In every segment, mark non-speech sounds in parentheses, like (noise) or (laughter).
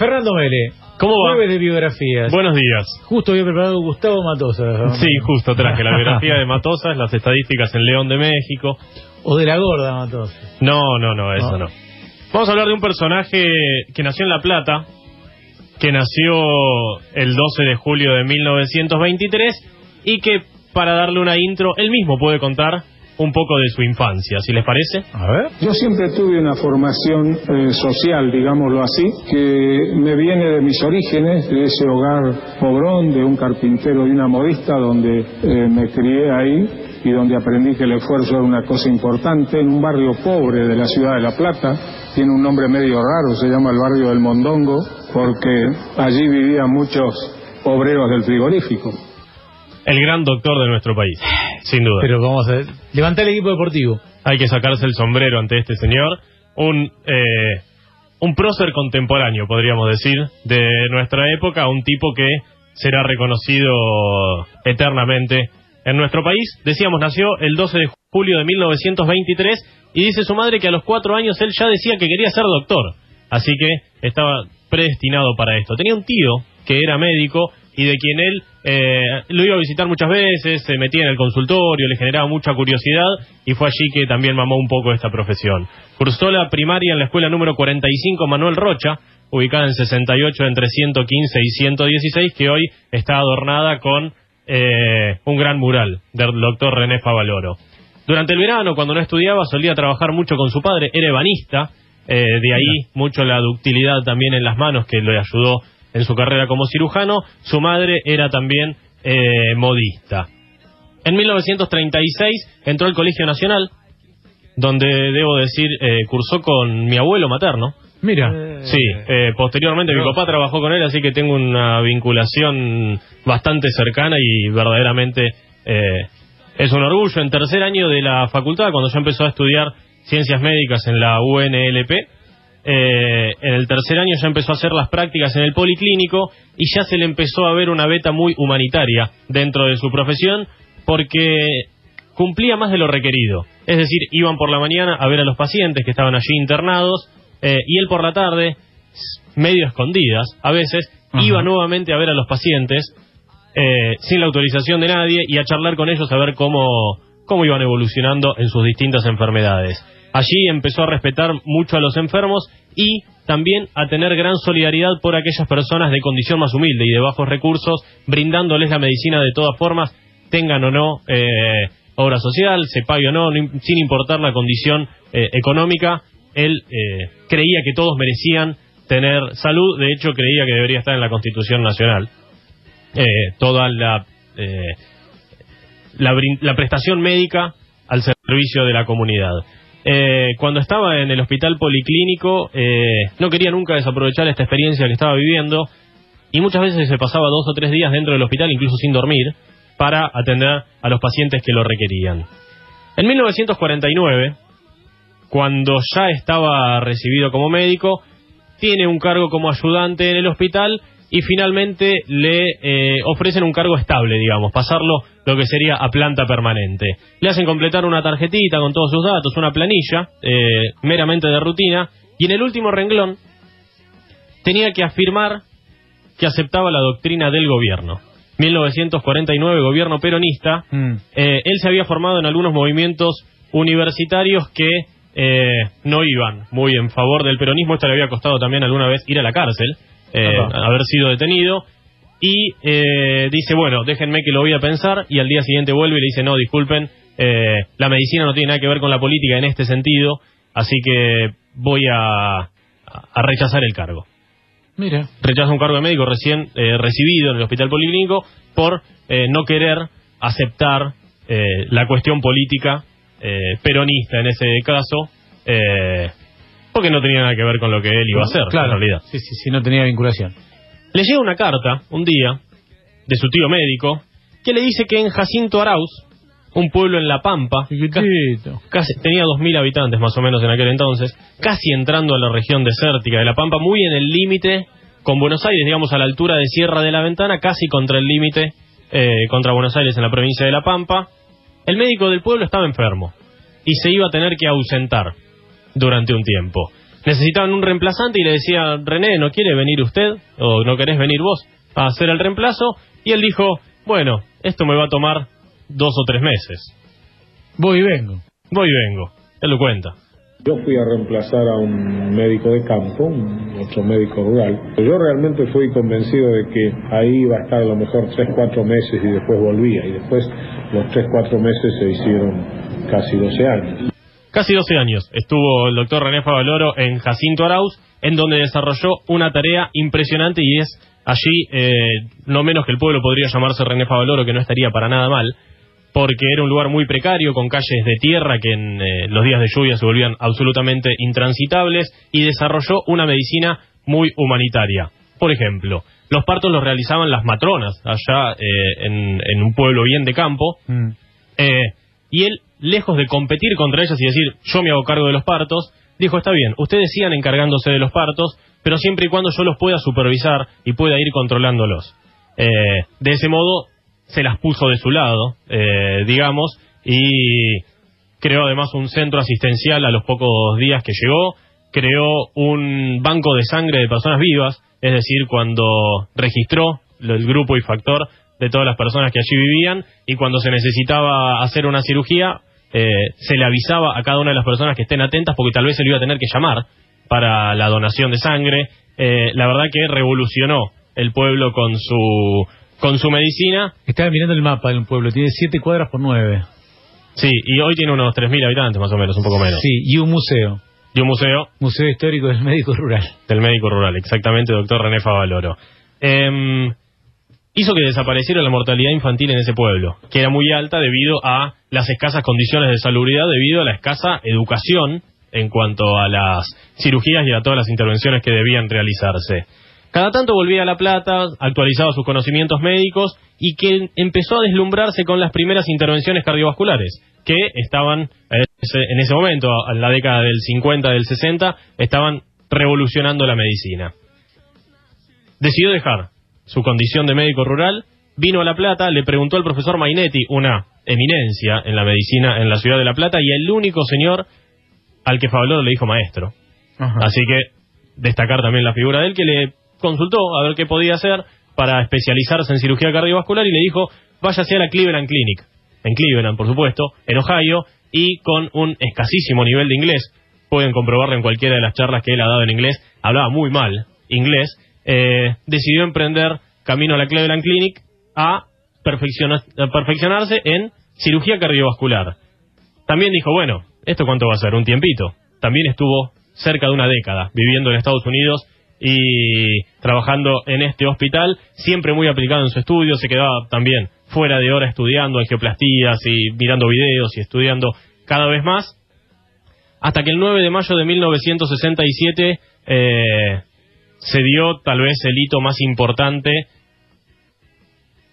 Fernando Mele. ¿Cómo va? Jueves de biografías. Buenos días. Justo había preparado Gustavo Matosa. Sí, justo traje la (laughs) biografía de Matosas, las estadísticas en León de México. O de la gorda Matosa. No, no, no, eso No. no. Vamos a hablar de un personaje que nació en La Plata, que nació el 12 de julio de 1923 y que, para darle una intro, él mismo puede contar un poco de su infancia, si les parece. A ver. Yo siempre tuve una formación eh, social, digámoslo así, que me viene de mis orígenes, de ese hogar pobrón, de un carpintero y una modista, donde eh, me crié ahí y donde aprendí que el esfuerzo era una cosa importante, en un barrio pobre de la ciudad de La Plata. Tiene un nombre medio raro, se llama el barrio del Mondongo, porque allí vivían muchos obreros del frigorífico. El gran doctor de nuestro país, sin duda. Pero vamos a ver. Levantar el equipo deportivo. Hay que sacarse el sombrero ante este señor. Un, eh, un prócer contemporáneo, podríamos decir, de nuestra época. Un tipo que será reconocido eternamente en nuestro país. Decíamos, nació el 12 de julio de 1923 y dice su madre que a los cuatro años él ya decía que quería ser doctor. Así que estaba predestinado para esto. Tenía un tío que era médico y de quien él eh, lo iba a visitar muchas veces, se metía en el consultorio, le generaba mucha curiosidad y fue allí que también mamó un poco esta profesión. Cursó la primaria en la escuela número 45 Manuel Rocha, ubicada en 68 entre 115 y 116, que hoy está adornada con eh, un gran mural del doctor René Favaloro. Durante el verano, cuando no estudiaba, solía trabajar mucho con su padre, era ebanista, eh, de ahí mucho la ductilidad también en las manos que le ayudó en su carrera como cirujano. Su madre era también eh, modista. En 1936 entró al Colegio Nacional, donde debo decir eh, cursó con mi abuelo materno. Mira. Sí, eh, posteriormente mi papá trabajó con él, así que tengo una vinculación bastante cercana y verdaderamente eh, es un orgullo. En tercer año de la facultad, cuando ya empezó a estudiar ciencias médicas en la UNLP, eh, en el tercer año ya empezó a hacer las prácticas en el policlínico y ya se le empezó a ver una beta muy humanitaria dentro de su profesión porque cumplía más de lo requerido. Es decir, iban por la mañana a ver a los pacientes que estaban allí internados eh, y él por la tarde, medio escondidas, a veces, Ajá. iba nuevamente a ver a los pacientes eh, sin la autorización de nadie y a charlar con ellos a ver cómo, cómo iban evolucionando en sus distintas enfermedades. Allí empezó a respetar mucho a los enfermos y también a tener gran solidaridad por aquellas personas de condición más humilde y de bajos recursos, brindándoles la medicina de todas formas, tengan o no eh, obra social, se pague o no, sin importar la condición eh, económica, él eh, creía que todos merecían tener salud, de hecho creía que debería estar en la Constitución Nacional. Eh, toda la, eh, la, la prestación médica al servicio de la comunidad. Eh, cuando estaba en el hospital policlínico, eh, no quería nunca desaprovechar esta experiencia que estaba viviendo y muchas veces se pasaba dos o tres días dentro del hospital, incluso sin dormir, para atender a los pacientes que lo requerían. En 1949, cuando ya estaba recibido como médico, tiene un cargo como ayudante en el hospital y finalmente le eh, ofrecen un cargo estable, digamos, pasarlo lo que sería a planta permanente. Le hacen completar una tarjetita con todos sus datos, una planilla, eh, meramente de rutina, y en el último renglón tenía que afirmar que aceptaba la doctrina del gobierno. 1949, gobierno peronista, Mm. eh, él se había formado en algunos movimientos universitarios que eh, no iban muy en favor del peronismo. Esto le había costado también alguna vez ir a la cárcel, eh, haber sido detenido. Y eh, dice, bueno, déjenme que lo voy a pensar. Y al día siguiente vuelve y le dice, no, disculpen, eh, la medicina no tiene nada que ver con la política en este sentido, así que voy a, a rechazar el cargo Mira. rechaza un cargo de médico recién recibido en el hospital policlínico por eh, no querer aceptar eh, la cuestión política peronista en ese caso, porque no tenía nada que ver con lo que él iba a hacer, Claro. en realidad. Sí, sí, sí, no tenía vinculación. Le llega una carta un día de su tío médico que le dice que en Jacinto Arauz, un pueblo en La Pampa, casi, tenía 2.000 habitantes más o menos en aquel entonces, casi entrando a la región desértica de La Pampa, muy en el límite con Buenos Aires, digamos a la altura de Sierra de la Ventana, casi contra el límite eh, contra Buenos Aires en la provincia de La Pampa. El médico del pueblo estaba enfermo y se iba a tener que ausentar durante un tiempo. necesitaban un reemplazante y le decía, René, ¿no quiere venir usted? ¿O no querés venir vos a hacer el reemplazo? Y él dijo, bueno, esto me va a tomar dos o tres meses. Voy y vengo. Voy y vengo. Él lo cuenta. Yo fui a reemplazar a un médico de campo, un otro médico rural. Yo realmente fui convencido de que ahí iba a estar a lo mejor tres, cuatro meses y después volvía. Y después los tres, cuatro meses se hicieron casi 12 años. Casi 12 años estuvo el doctor René Favaloro en Jacinto Arauz, en donde desarrolló una tarea impresionante y es allí, eh, no menos que el pueblo podría llamarse René Favaloro, que no estaría para nada mal, porque era un lugar muy precario, con calles de tierra que en eh, los días de lluvia se volvían absolutamente intransitables, y desarrolló una medicina muy humanitaria. Por ejemplo, los partos los realizaban las matronas, allá eh, en, en un pueblo bien de campo, Mm. eh, y él, lejos de competir contra ellas y decir, yo me hago cargo de los partos, dijo, está bien, ustedes sigan encargándose de los partos, pero siempre y cuando yo los pueda supervisar y pueda ir controlándolos. Eh, de ese modo, se las puso de su lado, eh, digamos, y creó además un centro asistencial a los pocos días que llegó, creó un banco de sangre de personas vivas, es decir, cuando registró el grupo y factor de todas las personas que allí vivían y cuando se necesitaba hacer una cirugía, eh, se le avisaba a cada una de las personas que estén atentas porque tal vez se le iba a tener que llamar para la donación de sangre. Eh, la verdad que revolucionó el pueblo con su con su medicina. Estaba mirando el mapa del pueblo, tiene siete cuadras por nueve. Sí, y hoy tiene unos 3.000 habitantes más o menos, un poco menos. Sí, y un museo. Y un museo Museo Histórico del Médico Rural. del médico rural, exactamente, doctor René Favaloro. Em, hizo que desapareciera la mortalidad infantil en ese pueblo, que era muy alta debido a las escasas condiciones de salubridad, debido a la escasa educación en cuanto a las cirugías y a todas las intervenciones que debían realizarse. Cada tanto volvía a La Plata, actualizaba sus conocimientos médicos y que empezó a deslumbrarse con las primeras intervenciones cardiovasculares, que estaban en ese, en ese momento, en la década del 50, del 60, estaban revolucionando la medicina. Decidió dejar su condición de médico rural, vino a La Plata, le preguntó al profesor Mainetti, una eminencia en la medicina en la ciudad de La Plata, y el único señor al que Favaloro le dijo maestro. Ajá. Así que destacar también la figura de él que le consultó a ver qué podía hacer para especializarse en cirugía cardiovascular y le dijo, váyase a la Cleveland Clinic, en Cleveland, por supuesto, en Ohio, y con un escasísimo nivel de inglés, pueden comprobarlo en cualquiera de las charlas que él ha dado en inglés, hablaba muy mal inglés, eh, decidió emprender camino a la Cleveland Clinic a, perfecciona- a perfeccionarse en cirugía cardiovascular. También dijo, bueno, ¿esto cuánto va a ser? Un tiempito. También estuvo cerca de una década viviendo en Estados Unidos y trabajando en este hospital, siempre muy aplicado en su estudio, se quedaba también fuera de hora estudiando angioplastías y mirando videos y estudiando cada vez más, hasta que el 9 de mayo de 1967 eh, se dio tal vez el hito más importante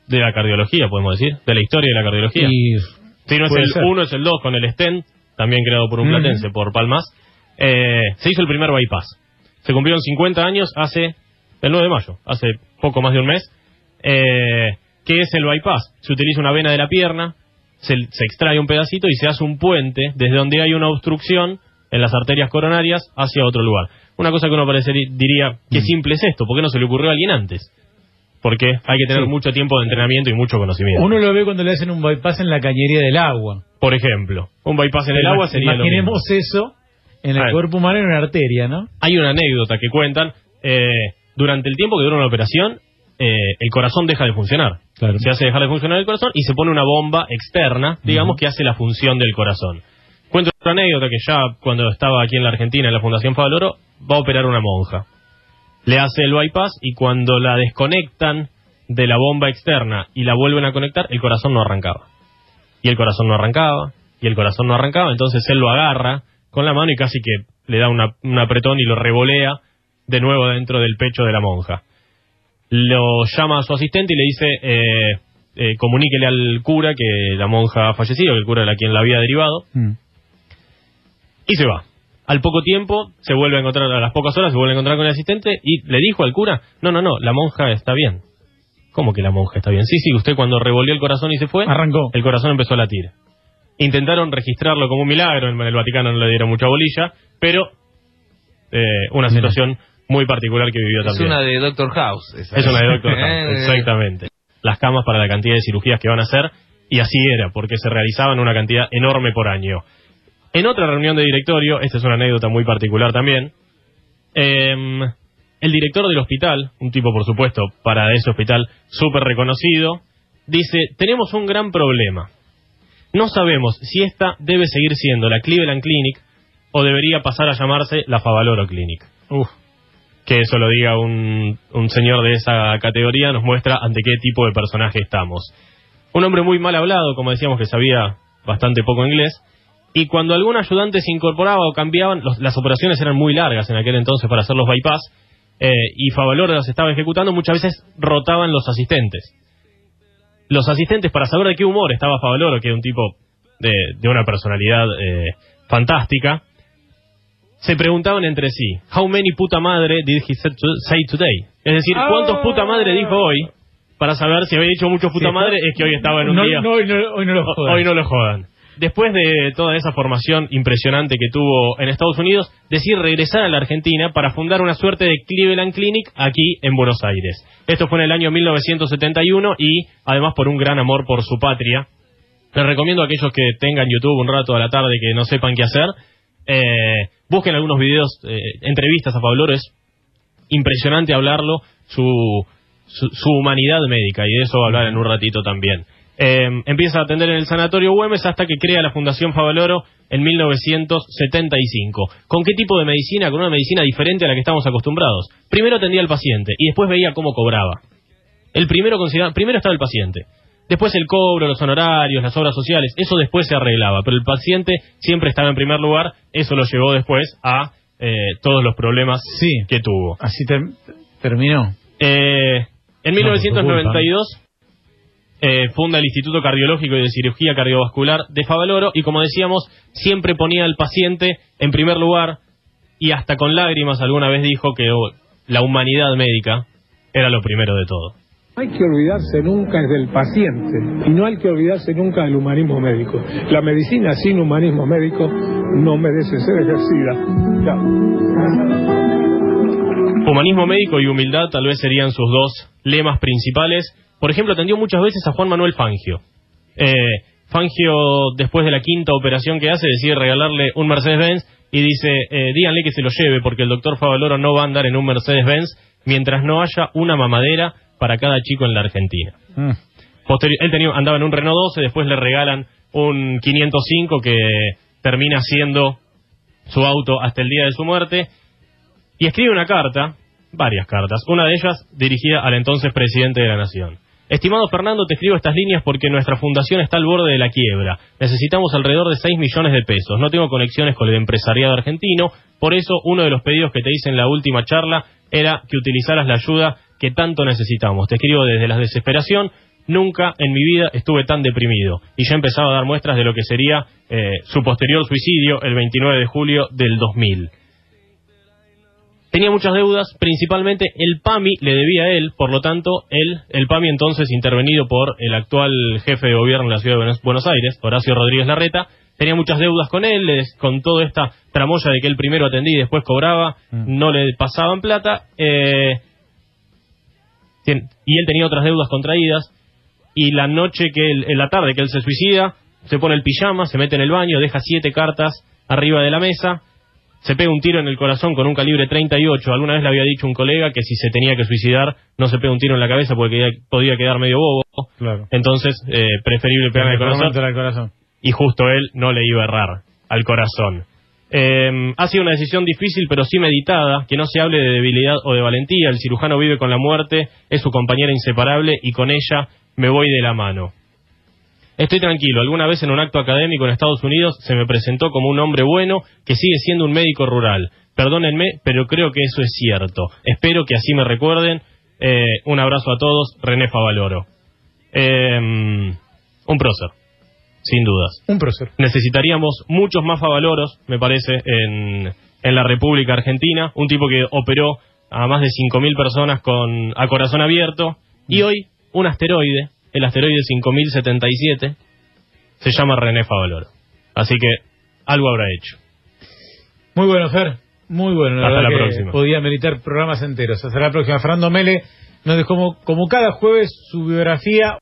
de la cardiología, podemos decir, de la historia de la cardiología. Y Sí, no es el ser. 1, es el 2 con el stent, también creado por un platense, por Palmas. Eh, se hizo el primer bypass. Se cumplieron 50 años hace el 9 de mayo, hace poco más de un mes. Eh, ¿Qué es el bypass? Se utiliza una vena de la pierna, se, se extrae un pedacito y se hace un puente desde donde hay una obstrucción en las arterias coronarias hacia otro lugar. Una cosa que uno parecería, diría, qué simple es esto, ¿por qué no se le ocurrió a alguien antes? Porque hay que tener Sí. mucho tiempo de entrenamiento y mucho conocimiento. uno lo ve cuando le hacen un bypass en la cañería del agua. Por ejemplo, un bypass en el agua sería lo mismo. Imaginemos eso en el cuerpo humano en una arteria, ¿no? Hay una anécdota que cuentan. eh, durante el tiempo que dura una operación, eh, el corazón deja de funcionar. Claro. Se hace dejar de funcionar el corazón y se pone una bomba externa, digamos, que hace la función del corazón. Cuento otra anécdota que ya cuando estaba aquí en la Argentina, en la Fundación Favaloro, va a operar una monja. Le hace el bypass y cuando la desconectan de la bomba externa y la vuelven a conectar, el corazón no arrancaba. Y el corazón no arrancaba, y el corazón no arrancaba, entonces él lo agarra con la mano y casi que le da una- un apretón y lo revolea de nuevo dentro del pecho de la monja. Lo llama a su asistente y le dice, eh, eh, comuníquele al cura que la monja ha fallecido, que el cura era quien la había derivado, Mm. y se va. Al poco tiempo se vuelve a encontrar, a las pocas horas se vuelve a encontrar con el asistente y le dijo al cura, no, no, no, la monja está bien. ¿Cómo que la monja está bien? Sí, sí, usted cuando revolvió el corazón y se fue, Arrancó. el corazón empezó a latir. Intentaron registrarlo como un milagro, en el Vaticano no le dieron mucha bolilla, pero eh, una situación muy particular que vivió Es también. una de Doctor House. esa. Es una de Doctor (laughs) Eh, House, exactamente. Las camas para la cantidad de cirugías que van a hacer, y así era, porque se realizaban una cantidad enorme por año. En otra reunión de directorio, esta es una anécdota muy particular también, em, el director del hospital, un tipo por supuesto para ese hospital súper reconocido, dice, tenemos un gran problema. No sabemos si esta debe seguir siendo la Cleveland Clinic o debería pasar a llamarse la Favaloro Clinic. Uf. Que eso lo diga un, un señor de esa categoría nos muestra ante qué tipo de personaje estamos. Un hombre muy mal hablado, como decíamos que sabía bastante poco inglés, y cuando algún ayudante se incorporaba o cambiaban, los- las operaciones eran muy largas en aquel entonces para hacer los bypass, eh, y Favaloro las estaba ejecutando, muchas veces rotaban los asistentes. Los asistentes, para saber de qué humor estaba Favaloro, que era un tipo de, de una personalidad eh, fantástica, se preguntaban entre sí, how many puta madre did he say to- say today? Es decir, ¿cuántos puta madre dijo hoy? Para saber si había dicho muchos puta Sí, madre, es que hoy estaba en un no, día... no, hoy, no, hoy no lo (laughs) jodan. Hoy no lo jodan. Después de toda esa formación impresionante que tuvo en Estados Unidos, decide regresar a la Argentina para fundar una suerte de Cleveland Clinic aquí en Buenos Aires. Esto fue en el año 1971 y además por un gran amor por su patria. Les recomiendo a aquellos que tengan YouTube un rato a la tarde que no sepan qué hacer, eh, busquen algunos videos, eh, entrevistas a Pablo es impresionante hablarlo, su, su, su humanidad médica, y de eso hablar en un ratito también. Eh, empieza a atender en el Sanatorio Güemes hasta que crea la Fundación Favaloro en 1975. ¿Con qué tipo de medicina? Con una medicina diferente a la que estamos acostumbrados. Primero atendía al paciente y después veía cómo cobraba. El primero primero estaba el paciente. Después el cobro, los honorarios, las obras sociales, eso después se arreglaba, pero el paciente siempre estaba en primer lugar, eso lo llevó después a eh, todos los problemas Sí. que tuvo. Así ter- terminó. Eh, en No, por tu 1992 eh, funda el Instituto Cardiológico y de Cirugía Cardiovascular de Favaloro y como decíamos, siempre ponía al paciente en primer lugar y hasta con lágrimas alguna vez dijo que oh, la humanidad médica era lo primero de todo. No hay que olvidarse nunca del paciente y no hay que olvidarse nunca del humanismo médico. La medicina sin humanismo médico no merece ser ejercida. Chao. Humanismo médico y humildad tal vez serían sus dos lemas principales. Por ejemplo, atendió muchas veces a Juan Manuel Fangio. Eh, Fangio, después de la quinta operación que hace, decide regalarle un Mercedes-Benz y dice, eh, díganle que se lo lleve porque el doctor Favaloro no va a andar en un Mercedes-Benz mientras no haya una mamadera para cada chico en la Argentina. Mm. Él tenía, andaba en un Renault 12, después le regalan un 505 que termina siendo su auto hasta el día de su muerte y escribe una carta, varias cartas, una de ellas dirigida al entonces presidente de la Nación. Estimado Fernando, te escribo estas líneas porque nuestra fundación está al borde de la quiebra. Necesitamos alrededor de 6 millones de pesos. No tengo conexiones con el empresariado argentino. Por eso, uno de los pedidos que te hice en la última charla era que utilizaras la ayuda que tanto necesitamos. Te escribo desde la desesperación. Nunca en mi vida estuve tan deprimido. Y ya empezaba a dar muestras de lo que sería eh, su posterior suicidio el 29 de julio del 2000. Tenía muchas deudas, principalmente el PAMI le debía a él, por lo tanto, él, el PAMI entonces intervenido por el actual jefe de gobierno en la ciudad de Buenos- Aires, Horacio Rodríguez Larreta, tenía muchas deudas con él, con toda esta tramoya de que él primero atendía y después cobraba, Mm. no le pasaban plata, eh, y él tenía otras deudas contraídas, y la noche que él, en la tarde que él se suicida, se pone el pijama, se mete en el baño, deja siete cartas arriba de la mesa, se pega un tiro en el corazón con un calibre 38. Alguna vez le había dicho un colega que si se tenía que suicidar no se pega un tiro en la cabeza porque ya podía quedar medio bobo. Claro. Entonces, eh, preferible pegar en el corazón. Al corazón. Y justo él no le iba a errar al corazón. Eh, ha sido una decisión difícil, pero sí meditada, que no se hable de debilidad o de valentía. El cirujano vive con la muerte, es su compañera inseparable y con ella me voy de la mano. Estoy tranquilo. Alguna vez en un acto académico en Estados Unidos se me presentó como un hombre bueno que sigue siendo un médico rural. Perdónenme, pero creo que eso es cierto. Espero que así me recuerden. Eh, un abrazo a todos. René Favaloro. Eh, un prócer, sin dudas. Un prócer. Necesitaríamos muchos más Favaloros, me parece, en, en la República Argentina. Un tipo que operó a más de 5.000 personas con, a corazón abierto. Y hoy, un asteroide, el asteroide 5077, se llama René Favaloro. Así que algo habrá hecho. Muy bueno, Fer. Muy bueno, la Hasta la que próxima. Podía meditar programas enteros. Hasta la próxima. Fernando Mele nos dejó como, como cada jueves su biografía